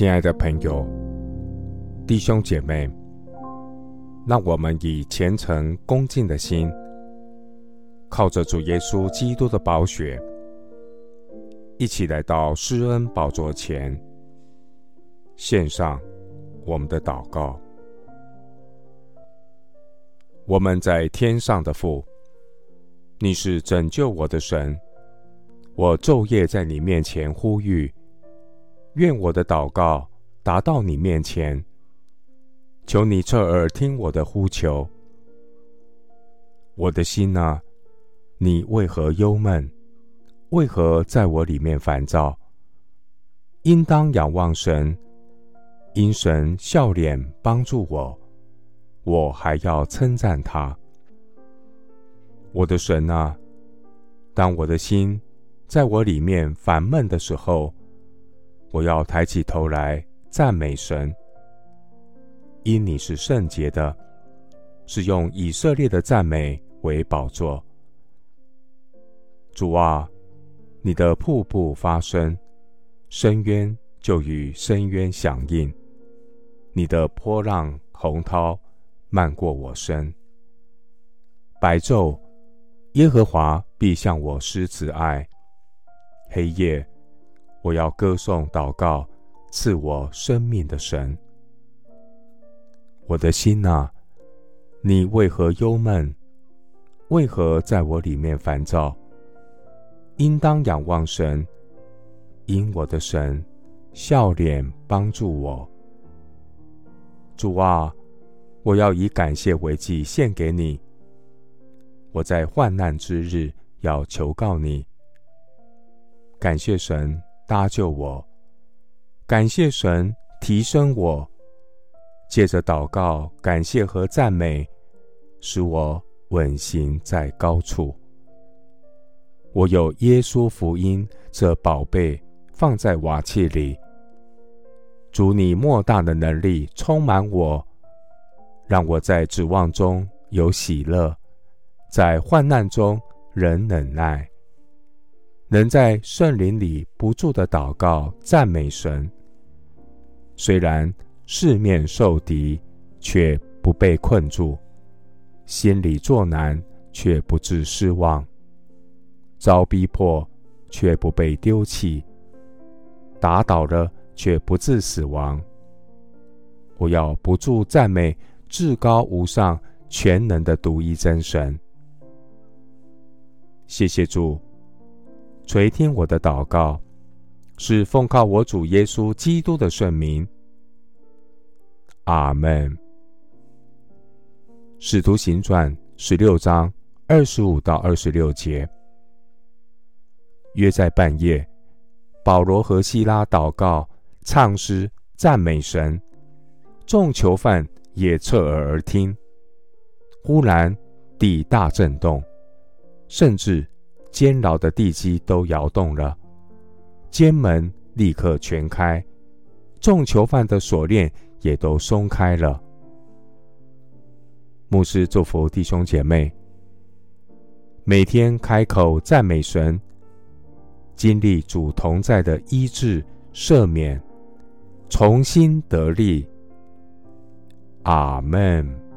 亲爱的朋友、弟兄姐妹，让我们以虔诚恭敬的心，靠着主耶稣基督的宝血，一起来到施恩宝座前，献上我们的祷告。我们在天上的父，你是拯救我的神，我昼夜在你面前呼吁。愿我的祷告达到你面前，求你侧耳听我的呼求。我的心啊，你为何忧闷？为何在我里面烦躁？应当仰望神，因神笑脸帮助我，我还要称赞他。我的神啊，当我的心在我里面烦闷的时候，我要抬起头来赞美神，因你是圣洁的，是用以色列的赞美为宝座。主啊，你的瀑布发声，深渊就与深渊响应；你的波浪洪涛漫过我身。白昼，耶和华必向我施慈爱；黑夜，我要歌颂祷告，赐我生命的神。我的心啊，你为何忧闷？为何在我里面烦躁？应当仰望神，因我的神笑脸帮助我。主啊，我要以感谢为祭献给你。我在患难之日要求告你，感谢神。搭救我，感谢神提升我，借着祷告、感谢和赞美，使我稳行在高处。我有耶稣福音这宝贝放在瓦器里，主你莫大的能力充满我，让我在指望中有喜乐，在患难中仍忍耐。能在圣灵里不住的祷告赞美神，虽然四面受敌，却不被困住；心里作难，却不致失望；遭逼迫，却不被丢弃；打倒了，却不致死亡。我要不住赞美至高无上、全能的独一真神。谢谢主。垂听我的祷告，是奉靠我主耶稣基督的圣名。阿门。使徒行传十六章二十五到二十六节。约在半夜，保罗和西拉祷告、唱诗、赞美神，众囚犯也侧耳而听。忽然地大震动，甚至。监牢的地基都摇动了，监门立刻全开，众囚犯的锁链也都松开了。牧师祝福弟兄姐妹，每天开口赞美神，经历主同在的医治、赦免，重新得力。阿门。